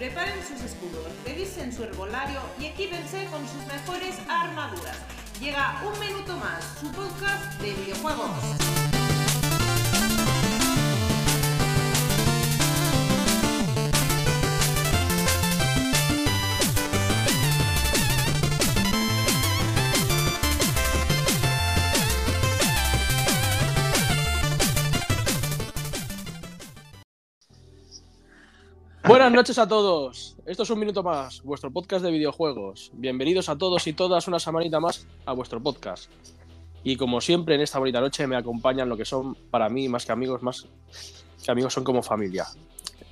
preparen sus escudos, revisen su herbolario y equípense con sus mejores armaduras. Llega un minuto más, su podcast de videojuegos. Buenas noches a todos. Esto es un minuto más, vuestro podcast de videojuegos. Bienvenidos a todos y todas una semanita más a vuestro podcast. Y como siempre en esta bonita noche me acompañan lo que son para mí más que amigos, más que amigos son como familia.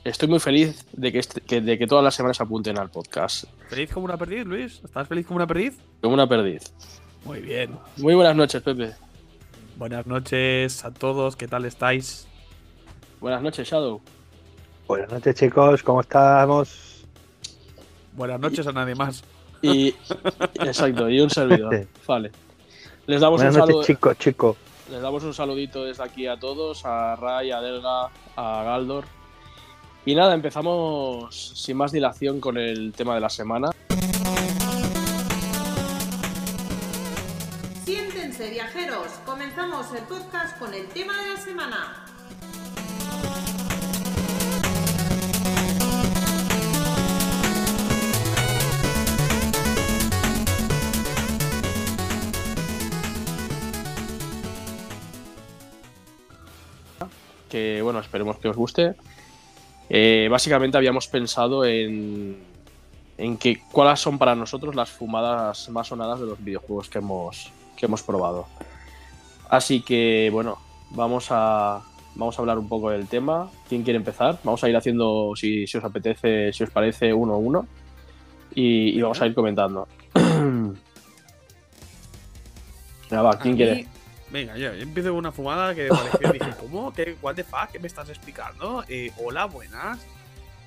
Estoy muy feliz de que, este- de que todas las semanas apunten al podcast. ¿Feliz como una perdiz, Luis? ¿Estás feliz como una perdiz? Como una perdiz. Muy bien. Muy buenas noches, Pepe. Buenas noches a todos, ¿qué tal estáis? Buenas noches, Shadow. Buenas noches, chicos, ¿cómo estamos? Buenas noches a nadie más. Y exacto, y un servidor. Vale. Les damos Buenas un noches, saludo. chicos, chicos. Les damos un saludito desde aquí a todos, a Ray, a Delga, a Galdor. Y nada, empezamos sin más dilación con el tema de la semana. Siéntense viajeros, comenzamos el podcast con el tema de la semana. Que bueno, esperemos que os guste. Eh, básicamente habíamos pensado en, en que cuáles son para nosotros las fumadas más sonadas de los videojuegos que hemos, que hemos probado. Así que bueno, vamos a, vamos a hablar un poco del tema. ¿Quién quiere empezar? Vamos a ir haciendo, si, si os apetece, si os parece, uno a uno. Y, y vamos a ir comentando. Venga, va, ¿quién A quiere? Venga, yo empiezo con una fumada que pareció. dije, ¿cómo? ¿Qué, ¿What the fuck? ¿Qué me estás explicando? Eh, hola, buenas.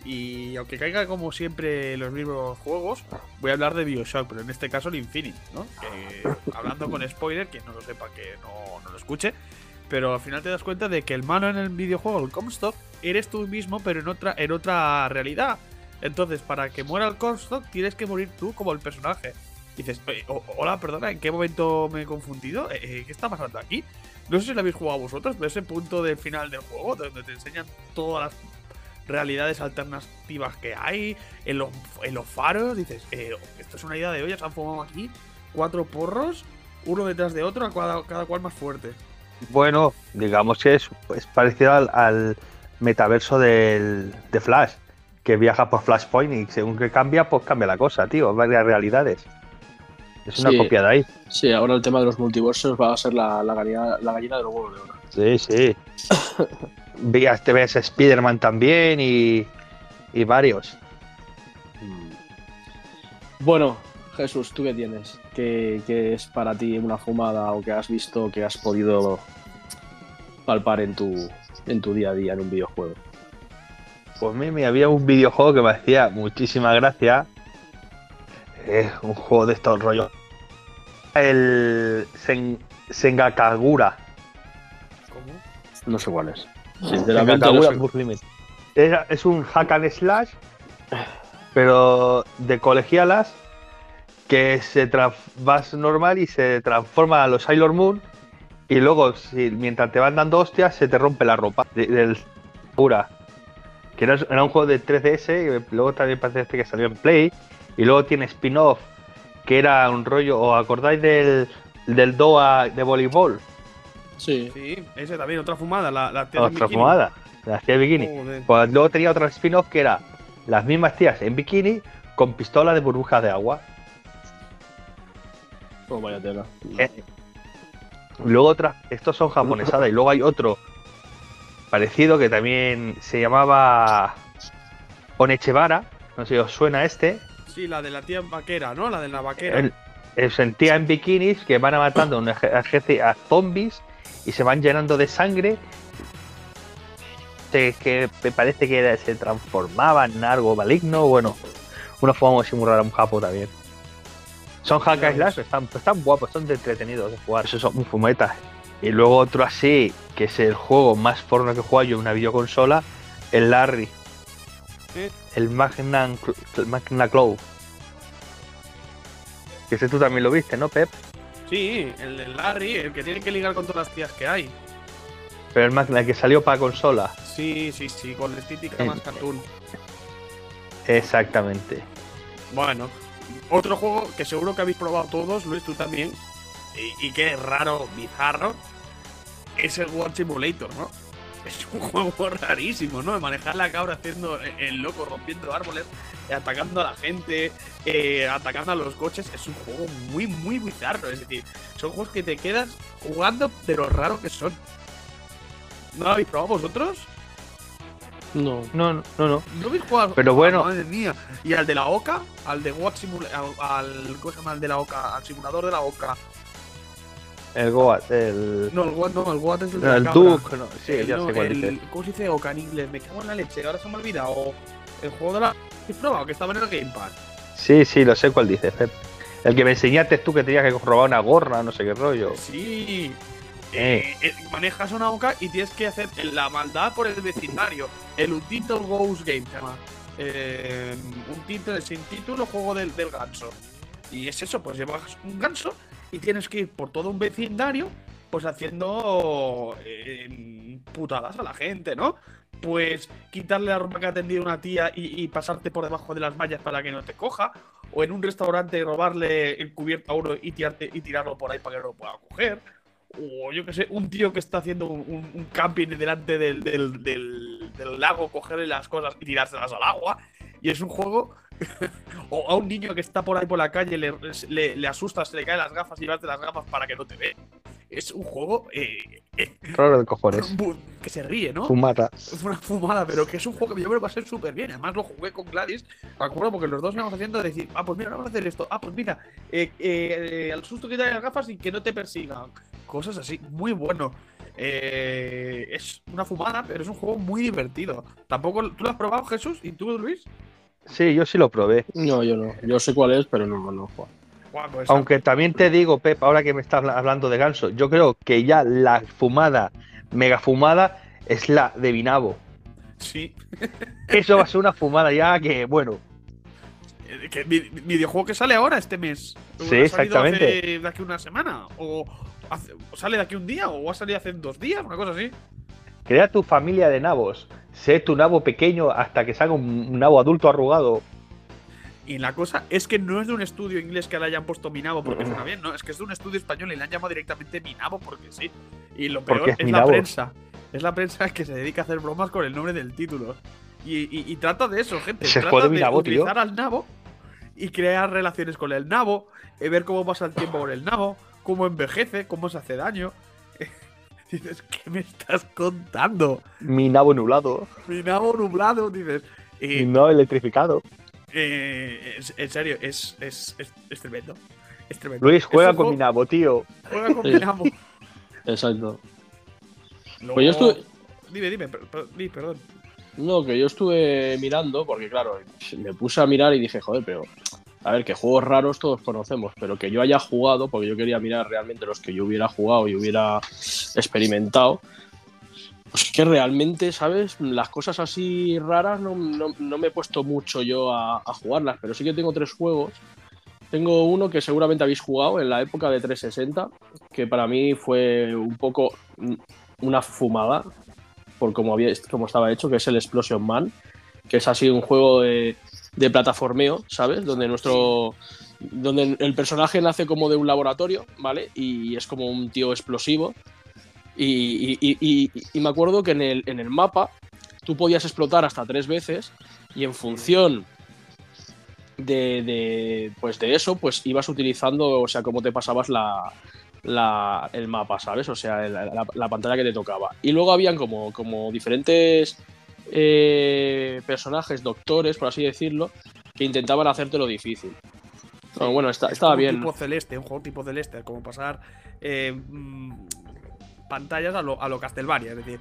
Y aunque caiga como siempre los mismos juegos, voy a hablar de Bioshock, pero en este caso el Infinite, ¿no? Que, hablando con spoiler, que no lo sepa, que no, no lo escuche. Pero al final te das cuenta de que el malo en el videojuego, el Comstock, eres tú mismo, pero en otra, en otra realidad. Entonces, para que muera el Comstock, tienes que morir tú como el personaje. Dices, "Oye, o- hola, perdona, ¿en qué momento me he confundido? Eh, eh, ¿Qué está pasando aquí? No sé si lo habéis jugado vosotros, pero ese punto del final del juego, donde te enseñan todas las realidades alternativas que hay, en los, en los faros, dices, eh, esto es una idea de olla, se han fumado aquí cuatro porros, uno detrás de otro, cada, cada cual más fuerte. Bueno, digamos que es, es parecido al, al metaverso del, de Flash, que viaja por Flashpoint y según que cambia, pues cambia la cosa, tío. Varias realidades. Es una Sí. copia de ahí. Sí, ahora el tema de los multiversos va a ser la, la, gallina, la gallina de los huevos de oro. Sí, sí. Te ves Spider-Man también y, y varios. Bueno, Jesús, ¿tú qué tienes? ¿Qué, qué es para ti una fumada o que has visto que has podido palpar en tu, en tu día a día en un videojuego? Pues mí había un videojuego que me hacía muchísima gracia. Es un juego de estos rollos. El Sen- Sengakagura. ¿Cómo? No sé cuál es. Sinceramente, no sé. Era- es un hack and slash, pero de colegialas, que se vas normal y se transforma a los Sailor Moon. Y luego, si, mientras te van dando hostias, se te rompe la ropa de- del. Que era, era un juego de 3DS, y luego también parece que salió en Play. Y luego tiene spin-off, que era un rollo. ¿Os acordáis del, del DOA de voleibol? Sí. Sí, ese también, otra fumada, la, la tía Otra bikini. fumada, la tía de bikini. Joder. Pues luego tenía otra spin-off que era las mismas tías en bikini con pistola de burbujas de agua. Oh, vaya tela. Eh, Luego otra, estos son japonesadas y luego hay otro parecido que también se llamaba Onechevara, no sé si os suena este. Sí, la de la tía vaquera, ¿no? La de la vaquera. El, el sentía en bikinis que van matando a un eje- ejército a zombies y se van llenando de sangre. Que, que me parece que se transformaban en algo maligno. Bueno, una forma muy rara, un japo también. Son hack and slash, están, están guapos, son de entretenidos de jugar. Eso son fumetas. Y luego otro así, que es el juego más porno que jugado yo en una videoconsola, el Larry. ¿Eh? El Magna, Magna Cloud. Que ese tú también lo viste, ¿no, Pep? Sí, el de Larry, el que tiene que ligar con todas las tías que hay. Pero el Magna, el que salió para consola. Sí, sí, sí, con la estética más cartoon. Exactamente. Bueno, otro juego que seguro que habéis probado todos, Luis, tú también, y, y que es raro, bizarro, es el World Simulator, ¿no? Es un juego rarísimo, ¿no? De manejar la cabra haciendo el loco, rompiendo árboles, eh, atacando a la gente, eh, atacando a los coches. Es un juego muy, muy bizarro. Es decir, son juegos que te quedas jugando de lo raro que son. ¿No lo habéis probado vosotros? No. No, no, no. ¿No habéis jugado? Pero bueno. Madre mía. Y al de la OCA, al de What Simulator, al, al- ¿cómo se llama? Al de la OCA, al simulador de la OCA. El Goat, el. No, el What no, el What es el No, el. Duke, no. Sí, El- ya no, sé cuál el- dices. ¿Cómo se dice OCA en inglés? Me cago en la leche, ahora se me ha olvidado. El juego de la. ¿Has probado? Que estaba en el Game Pass. Sí, sí, lo sé cuál dices, Pep. El que me enseñaste tú que tenías que robar una gorra, no sé qué rollo. Sí. Eh. Eh, eh, manejas una OCA y tienes que hacer la maldad por el vecindario. El Untito Ghost Game se llama. Eh, un título sin título, juego del, del ganso. Y es eso, pues llevas un ganso y tienes que ir por todo un vecindario, pues haciendo eh, putadas a la gente, ¿no? Pues quitarle la ropa que ha tendido una tía y, pasarte por debajo de las vallas para que no te coja. O en un restaurante robarle el cubierto a uno y, tirarte, y tirarlo por ahí para que no lo pueda coger. O yo que sé, un tío que está haciendo un, camping delante del, del- del- del lago, cogerle las cosas y tirárselas al agua. Y es un juego. o a un niño que está por ahí por la calle, le, le, le asustas, se le caen las gafas y llevarte las gafas para que no te ve. Es un juego eh, eh, Raro de cojones. que se ríe, ¿no? Fumata. Es una fumada, pero que es un juego que yo me lo pasé súper bien. Además, lo jugué con Gladys. Me acuerdo porque los dos íbamos haciendo de decir, ah, pues mira, vamos a hacer esto. Ah, pues mira, eh, eh, al susto que te las gafas y que no te persigan. Cosas así, muy bueno. Eh, es una fumada, pero es un juego muy divertido. Tampoco, ¿tú lo has probado, Jesús? ¿Y tú, Luis? Sí, yo sí lo probé. No, yo no. Yo sé cuál es, pero no, no. Juan. Guau, pues, Aunque también te digo, Pep, ahora que me estás habla- hablando de ganso, yo creo que ya la fumada, mega fumada, es la de Vinabo. Sí. Eso va a ser una fumada ya que, bueno, Eh, que vi- videojuego que sale ahora este mes. Sí, ¿Ha salido exactamente. hace- de aquí una semana. O, hace- o sale de aquí un día. O ha salido hace dos días. Una cosa así. Crea tu familia de nabos. Sé tu nabo pequeño hasta que salga un, nabo adulto arrugado. Y la cosa es que no es de un estudio inglés que le hayan puesto Minabo porque suena bien, no, es que es de un estudio español y le han llamado directamente Minabo porque sí. Y lo peor es, es la prensa. Es la prensa que se dedica a hacer bromas con el nombre del título. Y, y- y trata de eso, gente. Se trata de tío. utilizar al nabo y crear relaciones con el nabo, eh, ver cómo pasa el tiempo con el nabo, cómo envejece, cómo se hace daño. Dices, ¿qué me estás contando? Mi nabo nublado. Mi nabo nublado, dices. Mi Y, nabo electrificado. eh, es- en serio, es, es, es, es tremendo. Es tremendo. Luis, juega con mi nabo, tío. Juega con Sí. mi nabo. Exacto. Luego- Pues yo estuve. Dime, dime, per- per- di, perdón. No, que yo estuve mirando, porque claro, me puse a mirar y dije, joder, pero. A ver, que juegos raros todos conocemos, pero que yo haya jugado, porque yo quería mirar realmente los que yo hubiera jugado y hubiera experimentado. Pues que realmente, ¿sabes? Las cosas así raras no, no- no me he puesto mucho yo a, jugarlas, pero sí que tengo tres juegos. Tengo uno que seguramente habéis jugado en la época de 360, que para mí fue un poco una fumada, por cómo, había, cómo estaba hecho, que es el Explosion Man, que es así un juego de, de plataformeo, ¿sabes? Donde nuestro. Donde el personaje nace como de un laboratorio, ¿vale? Y es como un tío explosivo. Y, y- me acuerdo que en el, en el mapa tú podías explotar hasta tres veces y en función de, de, pues de eso, pues ibas utilizando, o sea, cómo te pasabas la, la- el mapa, ¿sabes? O sea, la, la- la pantalla que te tocaba. Y luego habían como, como diferentes eh, personajes, doctores, por así decirlo, que intentaban hacértelo difícil. Bueno, bueno, está- Es estaba bien. tipo celeste, un juego tipo celeste, como pasar eh, mm, pantallas a lo, a lo Castlevania, es decir,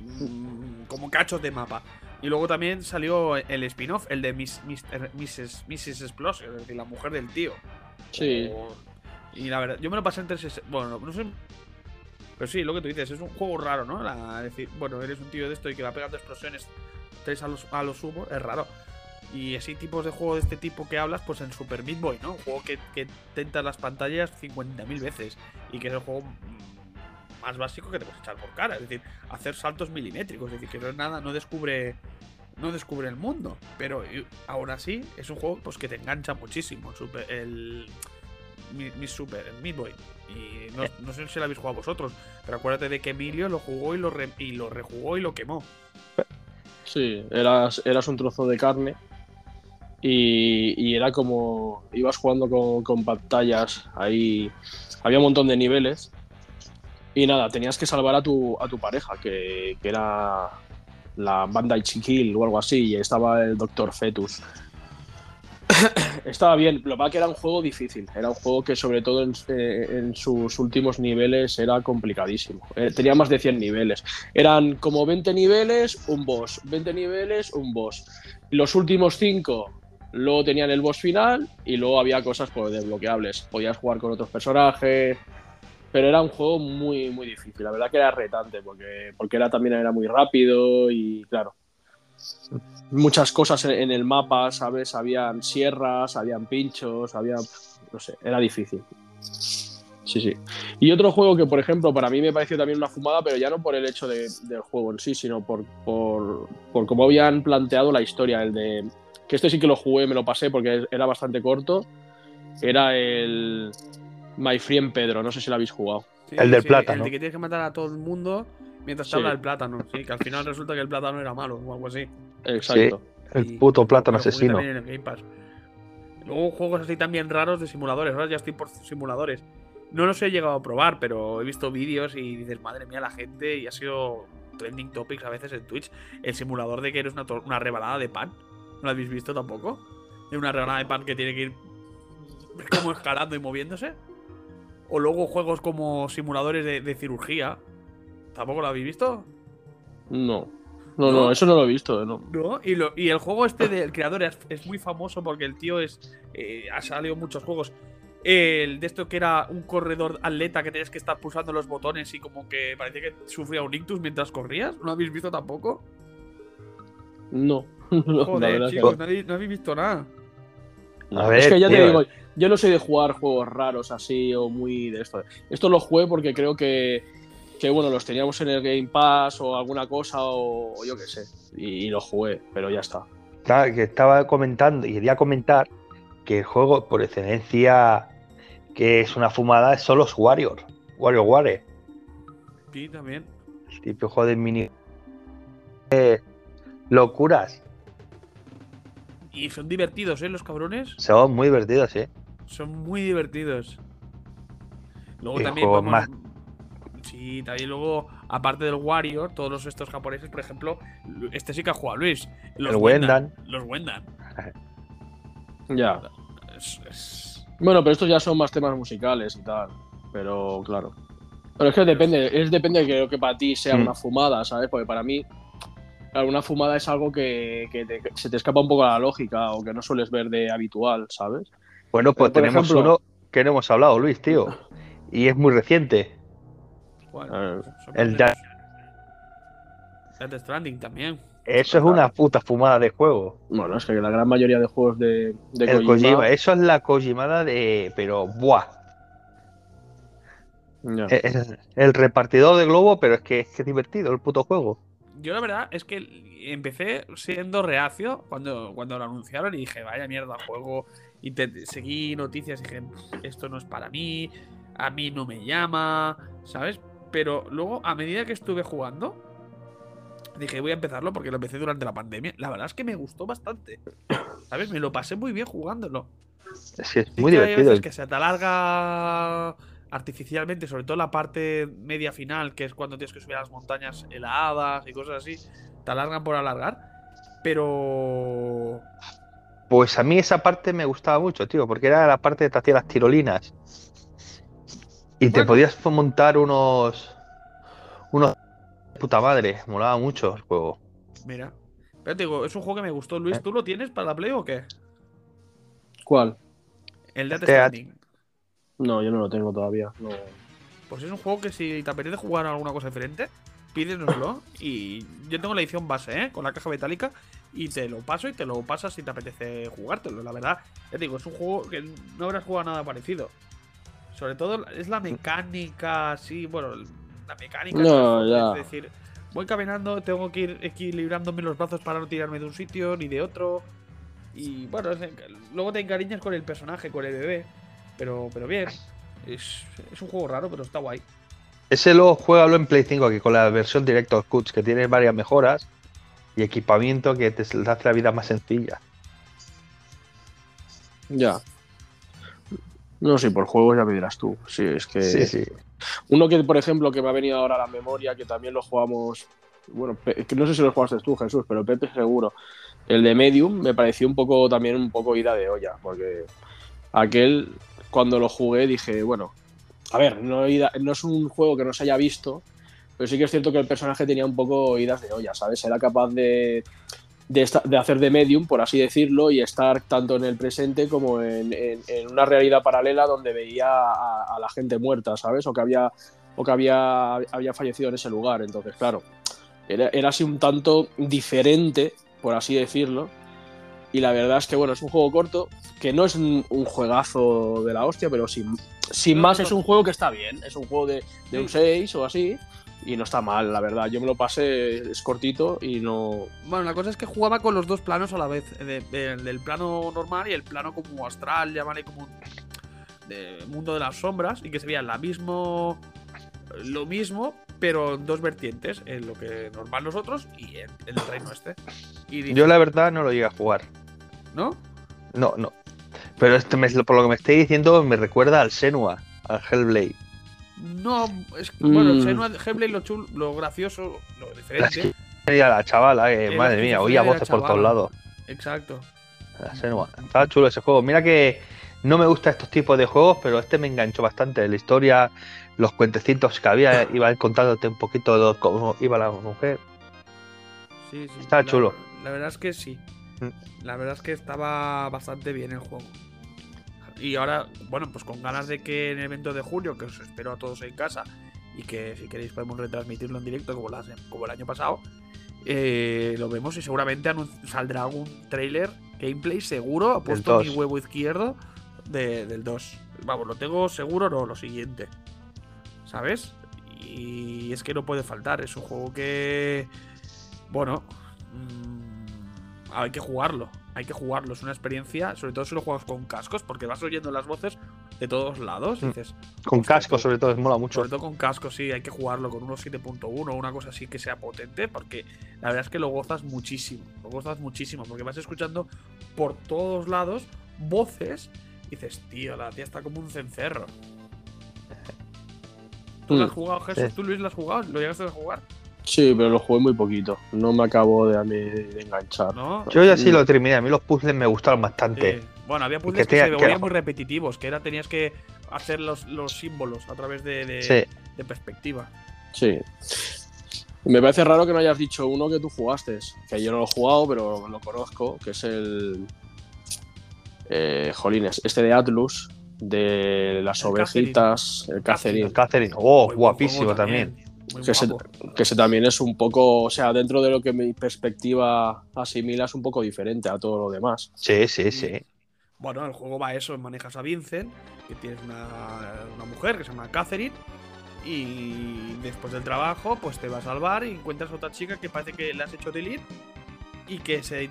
mm, como cachos de mapa. Y luego también salió el spin-off, el de Miss, Mr. Mrs. Mrs. Explosion, es decir, la mujer del tío. Sí. O- Y la verdad, yo me lo pasé en 360. Bueno, no sé. Pero sí, lo que tú dices, es un juego raro, ¿no? La- decir, bueno, eres un tío de esto y que va pegando explosiones tres a los, a los sumo, es raro. Y así tipos de juego de este tipo que hablas, pues en Super Meat Boy, ¿no? Un juego que, tenta las pantallas 50.000 veces. Y que es el juego más básico que te puedes echar por cara. Es decir, hacer saltos milimétricos. Es decir, que no es nada, no descubre. No descubre el mundo. Pero aún así, es un juego pues, que te engancha muchísimo. el Super- el. Mi, mi Super, el Meat Boy. Y no, sé si lo habéis jugado vosotros. Pero acuérdate de que Emilio lo jugó y lo, y lo rejugó y lo quemó. Sí, eras, un trozo de carne y, y era como ibas jugando con, con pantallas, ahí había un montón de niveles y nada, tenías que salvar a tu, a tu pareja, que, que era la banda Chiquil o algo así, y estaba el Doctor Fetus. Estaba bien, lo que que era un juego difícil, era un juego que sobre todo en, eh, sus últimos niveles era complicadísimo. Eh, tenía más de 100 niveles. Eran como 20 niveles, un boss, 20 niveles, un boss. Los últimos 5 luego tenían el boss final y luego había cosas pues, desbloqueables. Podías jugar con otros personajes, pero era un juego muy, muy difícil. La verdad que era retante porque, porque era, también era muy rápido y claro. Muchas cosas en, el mapa, ¿sabes? Habían sierras, habían pinchos, había. No sé, era difícil. Sí, sí. Y otro juego que, por ejemplo, para mí me pareció también una fumada, pero ya no por el hecho de- del juego en sí, sino por, por, por cómo habían planteado la historia. El de. Que este sí que lo jugué, me lo pasé porque era bastante corto. Era el. My Friend Pedro, no sé si lo habéis jugado. Sí, El del sí, plátano. El de que tienes que matar a todo el mundo mientras te Sí. habla el plátano. Sí, que al final resulta que el plátano era malo o algo así. Exacto. El puto plátano asesino. también en el Game Pass. Luego juegos así también raros de simuladores. Ahora ya estoy por simuladores. No los he llegado a probar, pero he visto vídeos y dices, madre mía, la gente. Y ha sido trending topics a veces en Twitch. El simulador de que eres una, una rebanada de pan. ¿No lo habéis visto tampoco? De una rebanada de pan que tiene que ir como escalando y moviéndose. O luego juegos como simuladores de, de cirugía. ¿Tampoco lo habéis visto? No. No, ¿No? no, eso no lo he visto, ¿no? ¿No? Y, lo- y el juego este del creador es, es muy famoso porque el tío es. eh, ha salido en muchos juegos. El de esto que era un corredor atleta que tenías que estar pulsando los botones y como que parecía que sufría un ictus mientras corrías. ¿No lo habéis visto tampoco? No. No, Joder, verdad que chicos, no habéis, no habéis visto nada. A ver, es que ya te digo, yo no soy de jugar juegos raros así o muy de esto. Esto lo jugué porque creo que, que bueno, los teníamos en el Game Pass o alguna cosa o yo qué sé. Y, y lo jugué, pero ya está. Claro, que estaba comentando y quería comentar que el juego por excelencia que es una fumada son los Warriors. Wario Ware. Sí, también. El típico juego de mini. Eh, locuras. Y son divertidos, ¿eh? Los cabrones. Son muy divertidos, ¿eh? Son muy divertidos. Luego Y también juegos podemos- Sí, también luego, aparte del Warrior, todos los estos japoneses, por ejemplo, este sí que ha jugado Luis. Los El Wendan. Los Wendan. Ya. Es- es- Bueno, pero estos ya son más temas musicales y tal. Pero claro. Pero es que depende, es depende de que lo que para ti sea Mm. una fumada, ¿sabes? Porque para mí, claro, una fumada es algo que, que te- que se te escapa un poco a la lógica o que no sueles ver de habitual, ¿sabes? Bueno, pues Por tenemos ejemplo- uno que no hemos hablado, Luis, tío. Y es muy reciente. Bueno, A ver, son el. Death Stranding también. Eso es una puta fumada de juego. Bueno, es que la gran mayoría de juegos de, de El Kojima, Kojima, eso es la Kojimada de. Pero, ¡buah! el repartidor de globo, pero es que es que es divertido el puto juego. Yo la verdad es que empecé siendo reacio cuando, cuando lo anunciaron y dije, vaya mierda, juego. Y te, seguí noticias y dije, esto no es para mí, a mí no me llama, ¿sabes? Pero luego, a medida que estuve jugando, dije, voy a empezarlo porque lo empecé durante la pandemia. La verdad es que me gustó bastante. ¿Sabes? Me lo pasé muy bien jugándolo. Es, que es Sí muy que divertido. veces que se te alarga artificialmente, sobre todo la parte media final, que es cuando tienes que subir a las montañas heladas y cosas así. Te alargan por alargar. Pero. Pues a mí esa parte me gustaba mucho, tío, porque era la parte que te hacía las tirolinas. Y te podías montar unos. Unos. Puta madre, molaba mucho el juego. Mira. Pero te digo, es un juego que me gustó. Luis, Eh. ¿tú lo tienes para la Play o qué? ¿Cuál? El Death Este- Stranding. No, yo no lo tengo todavía. no. Pues es un juego que si te apetece jugar a alguna cosa diferente, pídenoslo y yo tengo la edición base, ¿eh? Con la caja metálica y te lo paso y te lo pasas si te apetece jugártelo. La verdad, ya te digo, es un juego que no habrás jugado nada parecido. Sobre todo es la mecánica, sí, bueno, la mecánica. No, es- ya. Es decir, voy caminando, tengo que ir equilibrándome los brazos para no tirarme de un sitio ni de otro. Y bueno, es- luego te encariñas con el personaje, con el bebé. Pero, pero bien. Es, es un juego raro, pero está guay. Ese luego juégalo en Play 5 aquí con la versión Director Cuts, que tiene varias mejoras y equipamiento que te hace la vida más sencilla. Ya. No, sí, por juegos ya me dirás tú. Sí, es que. Sí, sí. Uno que, por ejemplo, que me ha venido ahora a la memoria, que también lo jugamos. Bueno, no sé si lo jugaste tú, Jesús, pero Pepe seguro. El de Medium me pareció un poco también un poco ida de olla, porque aquel, cuando lo jugué, dije, bueno, a ver, no, ida- no es un juego que no se haya visto, pero sí que es cierto que el personaje tenía un poco idas de olla, ¿sabes? Era capaz de, de, esta- de hacer de medium, por así decirlo, y estar tanto en el presente como en, en- en una realidad paralela donde veía a, a la gente muerta, ¿sabes? O que había, o que había, había fallecido en ese lugar. Entonces, claro, era, era así un tanto diferente, por así decirlo. Y la verdad es que, bueno, es un juego corto, que no es un, un juegazo de la hostia, pero sin, sin más es un juego que está bien. Es un juego de, de un Sí. 6 o así. Y no está mal, la verdad. Yo me lo pasé, es cortito y no. Bueno, la cosa es que jugaba con los dos planos a la vez. de- el del plano normal y el plano como astral, llámale como de mundo de las sombras. Y que se veía la mismo, lo mismo, pero en dos vertientes. En lo que normal nosotros y en, en el reino este. Y Yo la verdad no lo llegué a jugar. ¿No? No, no. Pero este por lo que me estáis diciendo me recuerda al Senua, al Hellblade. No, es que, bueno, Mm. Senua Hellblade lo, chul, lo gracioso, lo diferente. Y a la chavala, Era madre mía, oía la voces por todos lados. Exacto. La Senua. Estaba chulo ese juego. Mira que no me gustan estos tipos de juegos, pero este me enganchó bastante. La historia, los cuentecitos que había, iba contándote un poquito de cómo iba la mujer. Sí, sí. Estaba la- chulo. La verdad es que sí. Mm. La verdad es que estaba bastante bien el juego. Y ahora, bueno, pues con ganas de que en el evento de julio, que os espero a todos en casa, y que si queréis podemos retransmitirlo en directo como, las- como el año pasado, eh, lo vemos y seguramente saldrá algún trailer, gameplay seguro, ha puesto mi 2. huevo izquierdo de- del 2. Vamos, lo tengo seguro, no, lo siguiente. ¿Sabes? Y es que no puede faltar, es un juego que... Bueno, mm, hay que jugarlo, hay que jugarlo, es una experiencia, sobre todo si lo juegas con cascos, porque vas oyendo las voces de todos lados, y Mm. dices, Con Hostia, casco, pues, sobre todo, mola mucho. sobre todo con cascos, sí, hay que jugarlo con unos 7.1 una cosa así que sea potente, porque la verdad es que lo gozas muchísimo. Lo gozas muchísimo, porque vas escuchando por todos lados voces y dices, tío, la tía está como un cencerro. ¿Tú lo Mm. has jugado, Jesús? Sí. ¿Tú, Luis, lo has jugado? ¿Lo llegaste a jugar? Sí, pero lo jugué muy poquito. No me acabo de, enganchar. ¿No? Yo ya sí lo terminé. A mí los puzzles me gustaron bastante. Sí. Bueno, había puzzles que que, te- se que volvían era- muy repetitivos, que era tenías que hacer los, los símbolos a través de, de- Sí. de perspectiva. Sí. Me parece raro que no hayas dicho uno que tú jugaste, que yo no lo he jugado, pero lo conozco, que es el. Eh, jolines, este de Atlus, de las El ovejitas, el Catherine, El Catherine. Oh, guapísimo también. Muy Que se- guapo. que ese también es un poco, o sea, dentro de lo que mi perspectiva asimila, es un poco diferente a todo lo demás. Sí, sí, sí. Bueno, el juego va a eso, manejas a Vincent, que tienes una, una mujer que se llama Catherine, y después del trabajo, pues te vas al bar y encuentras a otra chica que parece que le has hecho delete y que se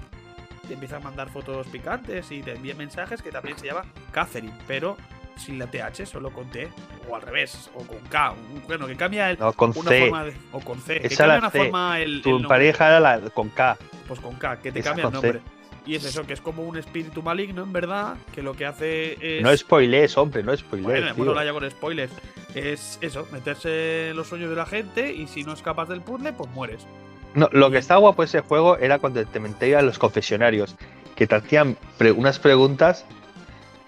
te empieza a mandar fotos picantes y te envía mensajes que también se llama Catherine, pero sin la TH, solo con T, o al revés, o con K, bueno, que cambia el, No, con una C. forma de, o con C, que Esa cambia la una C. forma el, el Tu nombre. pareja era la con K. Pues con K, que te Esa cambia el con C. nombre. Y es eso, que es como un espíritu maligno, en verdad, que lo que hace es. No spoilees, hombre, no spoilees, Bueno, tío. bueno, ya con spoilers. Es eso, meterse en los sueños de la gente y si no escapas del puzzle, pues mueres. No, lo que está guapo ese juego era cuando te metías los confesionarios, que te hacían pre- unas preguntas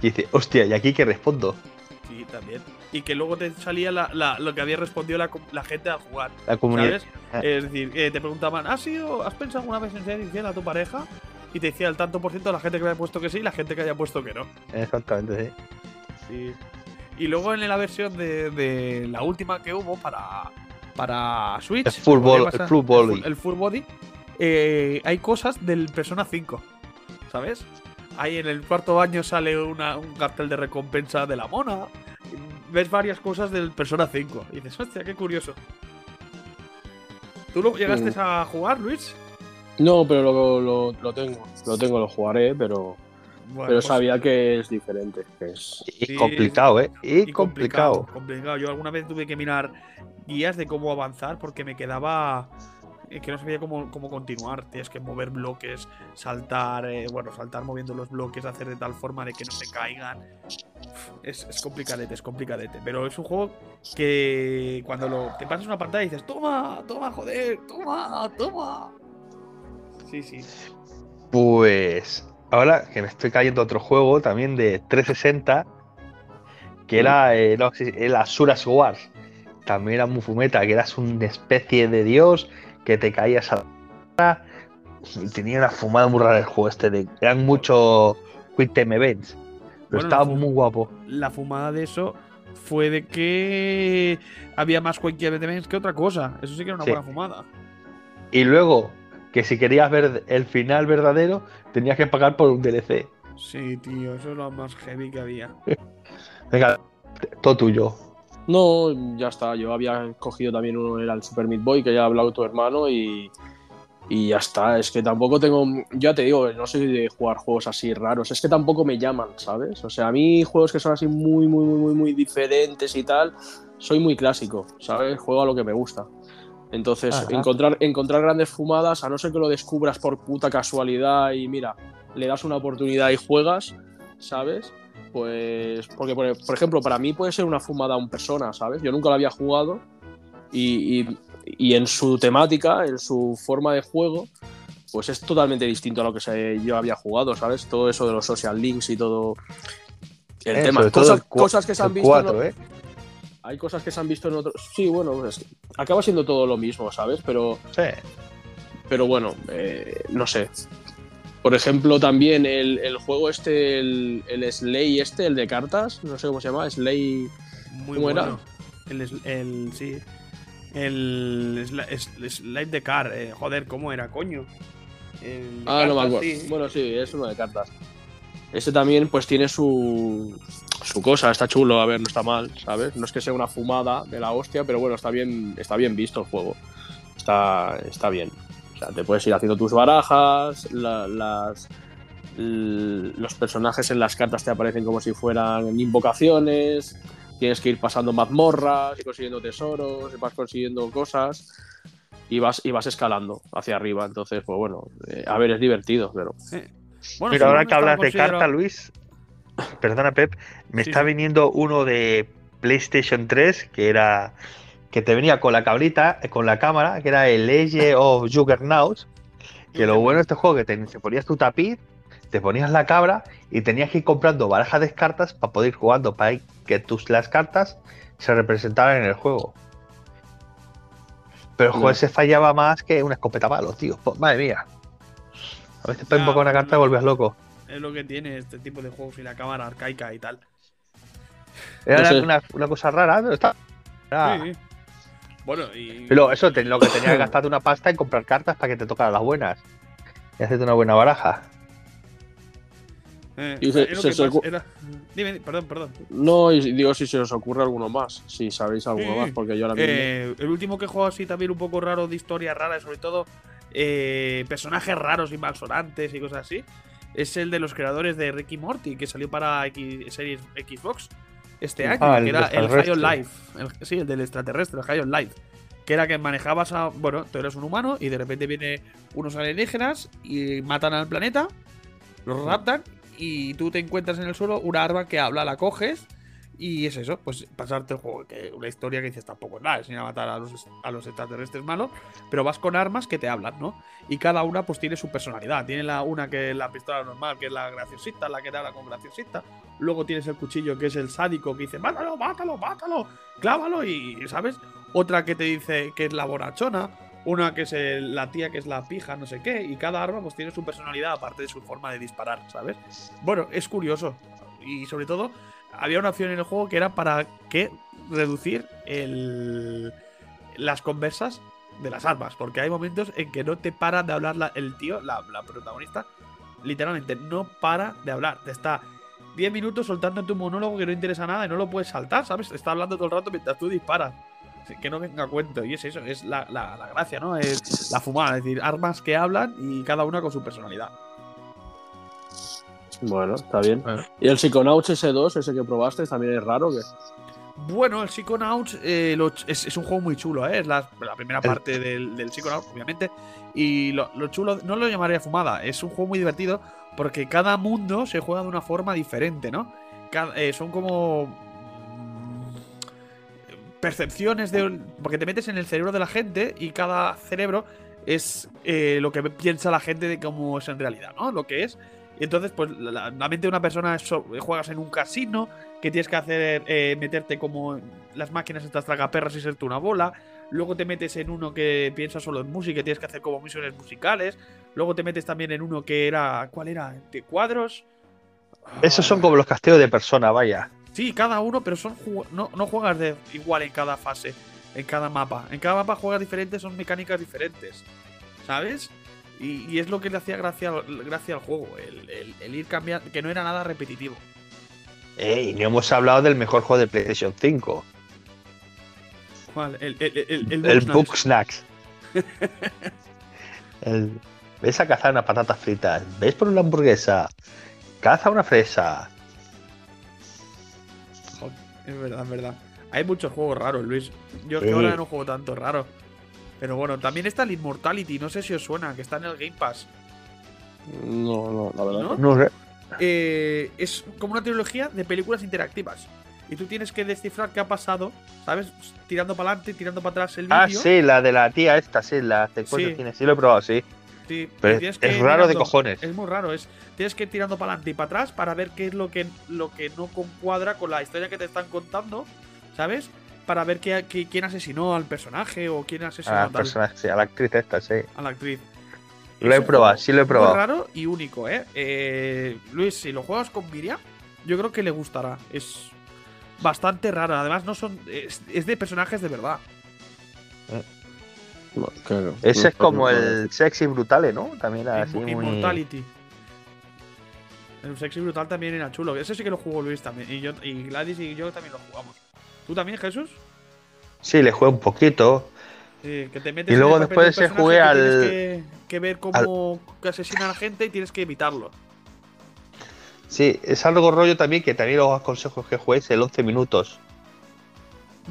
y dices, hostia, ¿y aquí qué respondo? Sí, también. Y que luego te salía la- la- lo que había respondido la, la gente al jugar. La comunidad. ¿Sabes? Ah. Es decir, eh, te preguntaban, ¿has, sido, ¿has pensado alguna vez en ser infiel a tu pareja? Y te decía el tanto por ciento de la gente que había puesto que sí y la gente que había puesto que no. Exactamente, sí. Sí. Y luego en la versión de, de la última que hubo para, para Switch. El el full body. El full body. eh, hay cosas del Persona 5. ¿Sabes? Ahí en el cuarto baño sale una- un cartel de recompensa de la mona. Ves varias cosas del Persona 5. Y dices, hostia, qué curioso. ¿Tú lo llegaste Mm. a jugar, Luis? No, pero lo, lo, lo tengo. Lo tengo, lo jugaré, pero, Bueno, pero pues- sabía que es diferente. que es... Y complicado, ¿eh? Y, y complicado. complicado. Yo alguna vez tuve que mirar guías de cómo avanzar porque me quedaba eh, que no sabía cómo, cómo continuar. Tienes que mover bloques, saltar, eh, bueno, saltar moviendo los bloques, hacer de tal forma de que no se caigan. Es, es complicadete, es complicadete. Pero es un juego que cuando lo, te pasas una pantalla y dices, toma, toma, joder, toma, toma. Sí, sí. Pues ahora que me estoy cayendo otro juego también de 360, que era eh, no, el Asuras Wars. También era muy fumeta, que eras una especie de dios que te caías a la tenía una fumada muy rara el juego este de eran muchos quick time events. Pero Bueno, estaba muy guapo. la fumada de eso fue de que había más cualquier events que otra cosa. Eso sí que era una Sí. buena fumada. Y luego, que si querías ver el final verdadero, tenías que pagar por un DLC. Sí, tío, eso es lo más heavy que había. Venga, todo tuyo. No, ya está. Yo había cogido también uno, era el Super Meat Boy, que ya ha hablado tu hermano, y, y ya está. Es que tampoco tengo. Ya te digo, no soy de jugar juegos así raros. Es que tampoco me llaman, ¿sabes? O sea, a mí juegos que son así muy, muy, muy, muy, muy diferentes y tal, soy muy clásico, ¿sabes? Juego a lo que me gusta. Entonces, Ajá. encontrar, encontrar grandes fumadas, a no ser que lo descubras por puta casualidad y mira, le das una oportunidad y juegas, ¿sabes? Pues, porque por, ejemplo, para mí puede ser una fumada un persona, ¿sabes? Yo nunca lo había jugado y, y- y en su temática, en su forma de juego, pues es totalmente distinto a lo que yo había jugado, ¿sabes? Todo eso de los social links y todo el Eh, tema. Cosas, el cosas que se han visto. cuatro, ¿eh? Hay cosas que se han visto en otros. Sí, bueno, es que acaba siendo todo lo mismo, ¿sabes? Pero Sí. pero bueno, eh, no sé. Por ejemplo, también el, el juego este, el, el Slay este, el de cartas, no sé cómo se llama, Slay... Muy ¿Cómo era? bueno. El, es- el, sí. El Slide de Car. eh, joder, ¿cómo era, coño? El Ah, no me cartas, acuerdo. sí. Bueno, sí, es uno de cartas. Este también pues tiene su, su cosa, está chulo, a ver, no está mal, ¿sabes? No es que sea una fumada de la hostia, pero bueno, está bien, está bien visto el juego. Está, está bien. O sea, te puedes ir haciendo tus barajas, la- las, los personajes en las cartas te aparecen como si fueran invocaciones, tienes que ir pasando mazmorras y consiguiendo tesoros, y vas consiguiendo cosas y vas, y vas escalando hacia arriba. Entonces, pues bueno, eh, a ver, es divertido, pero... Bueno, Mira, ahora que hablas de carta, Luis, perdona, Pep, me Sí, está sí. viniendo uno de PlayStation 3 que era que te venía con la cabrita, eh, con la cámara, que era el Legend of Juggernaut. Que lo bueno de este juego que te, te ponías tu tapiz, te ponías la cabra y tenías que ir comprando barajas de cartas para poder ir jugando, para que tus las cartas se representaran en el juego. Pero el juego No. se fallaba más que una escopeta palo, tío. Po- Madre mía. A veces para Ya, invocar una carta y volvías loco. Es lo que tiene este tipo de juegos y la cámara arcaica y tal. Era No sé. una, una cosa rara, pero está. era- Sí, sí. Bueno, y. Pero eso, te- lo que tenías que gastarte una pasta en comprar cartas para que te tocaran las buenas. Y hacerte una buena baraja. eh, Y se- es lo se- que se pasa- ocu- era- Dime, perdón, perdón. No, y digo si se os ocurre alguno más, si sabéis alguno Sí. más, porque yo ahora mismo... Eh, el último que he jugado así también un poco raro de historia rara, y sobre todo eh, personajes raros y malsonantes y cosas así, es el de los creadores de Ricky Morty, que salió para X, series Xbox este año, Ah, que era el. High on Life. El- sí, el del extraterrestre, el High on Life. Que era que manejabas a. Bueno, tú eres un humano y de repente vienen unos alienígenas y matan al planeta, los raptan y tú te encuentras en el suelo una arma que habla, la coges y es eso, pues pasarte el juego. Que una historia que dices tampoco es nada, es ir a matar a los, a los extraterrestres malos, pero vas con armas que te hablan, ¿no? Y cada una pues tiene su personalidad. Tiene la una que es la pistola normal, que es la graciosita, la que te habla con graciosita. Luego tienes el cuchillo que es el sádico que dice, mátalo, mátalo, mátalo, clávalo y, ¿sabes? Otra que te dice que es la borrachona. Una que es el- la tía que es la pija, no sé qué. Y cada arma pues tiene su personalidad aparte de su forma de disparar, ¿sabes? Bueno, es curioso. Y sobre todo, había una opción en el juego que era para que reducir el, las conversas de las armas, porque hay momentos en que no te para de hablar la- el tío, la, la protagonista, literalmente no para de hablar. Te está 10 minutos soltando tu monólogo que no interesa nada y no lo puedes saltar, ¿sabes? Está hablando todo el rato mientras tú disparas. Que no venga a cuento. Y es eso, es la- la gracia, ¿no? Es la fumada, es decir, armas que hablan y cada una con su personalidad. Bueno, está bien. Bueno. ¿Y el Psychonauts S2, ese que probaste, también es raro? que Bueno, el Psychonauts eh, lo es, es un juego muy chulo, ¿eh? Es la, la primera El- parte del, del Psychonauts, obviamente. Y lo, lo chulo, no lo llamaría fumada, es un juego muy divertido porque cada mundo se juega de una forma diferente, ¿no? Cada- eh, son como. mm, percepciones de. Porque te metes en el cerebro de la gente y cada cerebro es eh, lo que piensa la gente de cómo es en realidad, ¿no? Lo que es. Y entonces, pues la, mente de una persona es so- juegas en un casino, que tienes que hacer eh, meterte como las máquinas estas tragaperras y serte una bola. Luego te metes en uno que piensa solo en música y tienes que hacer como misiones musicales. Luego te metes también en uno que era. ¿Cuál era? ¿De cuadros? Esos son como los castillos de persona, vaya. Sí, cada uno, pero son no, no juegas de igual en cada fase, en cada mapa. En cada mapa juegas diferente, son mecánicas diferentes. ¿Sabes? Y, y es lo que le hacía gracia, al- gracia al juego, el, el- el ir cambiando, que no era nada repetitivo. Eh, y no hemos hablado del mejor juego de PlayStation 5. ¿Cuál? El. Book Snacks. Ves a cazar unas patatas fritas. Ves por una hamburguesa. Caza una fresa. Joder, Es verdad, es verdad. Hay muchos juegos raros, Luis. Yo es que Sí. ahora no juego tanto raro. Pero bueno, también está el Immortality, no sé si os suena, que está en el Game Pass. No, no, la verdad. ¿No? No sé. Eh, es como una trilogía de películas interactivas. Y tú tienes que descifrar qué ha pasado, ¿sabes? Tirando para adelante, tirando para atrás el vídeo. Ah, sí, la de la tía esta, sí, la de Sí. cine. Sí, lo he probado, sí. Sí, Pero es- que raro de cojones. Es muy raro, es tienes que ir tirando para adelante y para atrás para ver qué es lo que, lo que no concuadra con la historia que te están contando, ¿sabes? Para ver qué, qué- quién asesinó al personaje o quién asesinó A a, la, tal- persona, sí, a la actriz esta, sí. a la actriz. Lo Es he probado, sí lo he probado. raro y único, ¿eh? Eh, Luis, si lo juegas con Miriam, yo creo que le gustará. Es bastante raro. Además, no son. Es, es de personajes de verdad. Claro. Ese es como el sexy brutale, ¿no? También así Immo- muy... Immortality. El sexy brutal también era chulo. Ese sí que lo jugó Luis también. Y, yo, y Gladys y yo también lo jugamos. ¿Tú también, Jesús? Sí, le jugué un poquito. Sí, que te metes Y luego después se jugué al- Tienes que, que ver cómo que asesina a la gente y tienes que evitarlo. Sí, es algo rollo también que también los aconsejo que juegues el 11 minutos.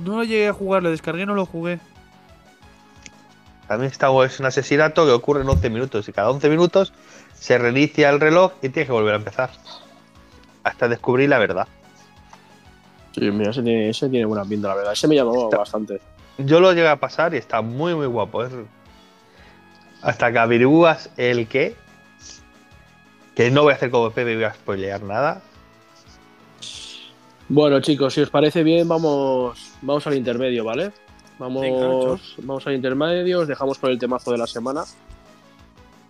No lo llegué a jugar, lo descargué, no lo jugué. También está, es un asesinato que ocurre en 11 minutos y cada 11 minutos se reinicia el reloj y tienes que volver a empezar. Hasta descubrir la verdad. Sí, mira, ese tiene, ese tiene buena pinta, la verdad. Ese me llamó Está- bastante. Yo lo llegué a pasar y está muy muy guapo. es- Hasta que averiguas el qué. Que no voy a hacer como Pepe y voy a spoilear nada. Bueno, chicos, si os parece bien, vamos, vamos al intermedio, ¿vale? Vamos, Venga, vamos al intermedio, os dejamos con el temazo de la semana.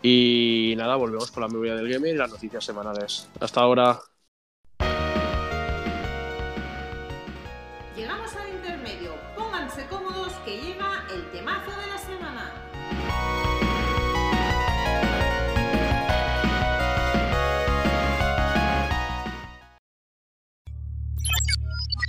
Y nada, volvemos con la memoria del gamer y las noticias semanales. Hasta ahora.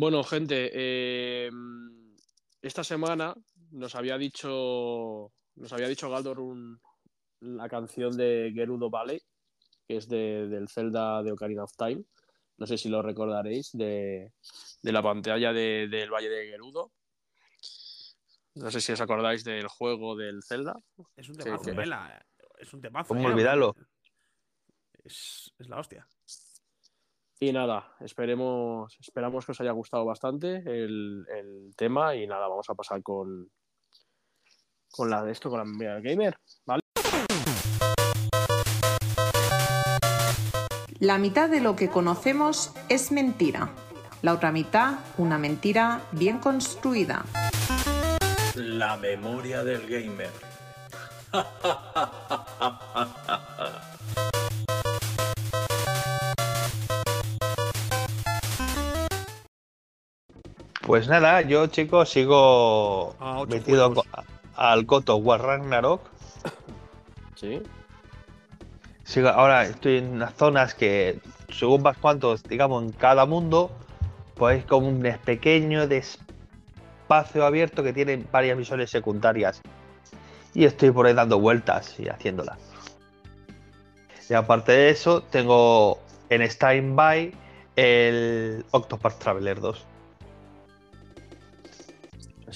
Bueno, gente, eh, esta semana nos había dicho nos había dicho Galdor un- la canción de Gerudo Valley, que es de- del Zelda de Ocarina of Time. No sé si lo recordaréis, de, de la pantalla de- del Valle de Gerudo. No sé si os acordáis del juego del Zelda. Es un temazo, sí. eh, Es un temazo. ¿Cómo eh, olvidarlo? Es, es la hostia. Y nada, esperemos, esperamos que os haya gustado bastante el, el tema y nada, vamos a pasar con, con la de esto, con la memoria del gamer, ¿vale? La mitad de lo que conocemos es mentira. La otra mitad, una mentira bien construida. La memoria del gamer. Pues nada, yo chicos sigo A ocho metido co- al of War Ragnarok. Sí. Sigo, ahora estoy en unas zonas que, según vas cuantos, digamos, en cada mundo, pues es como un pequeño espacio abierto que tiene varias misiones secundarias. Y estoy por ahí dando vueltas y haciéndolas. Y aparte de eso, tengo en stand-by el Octopath Traveler 2.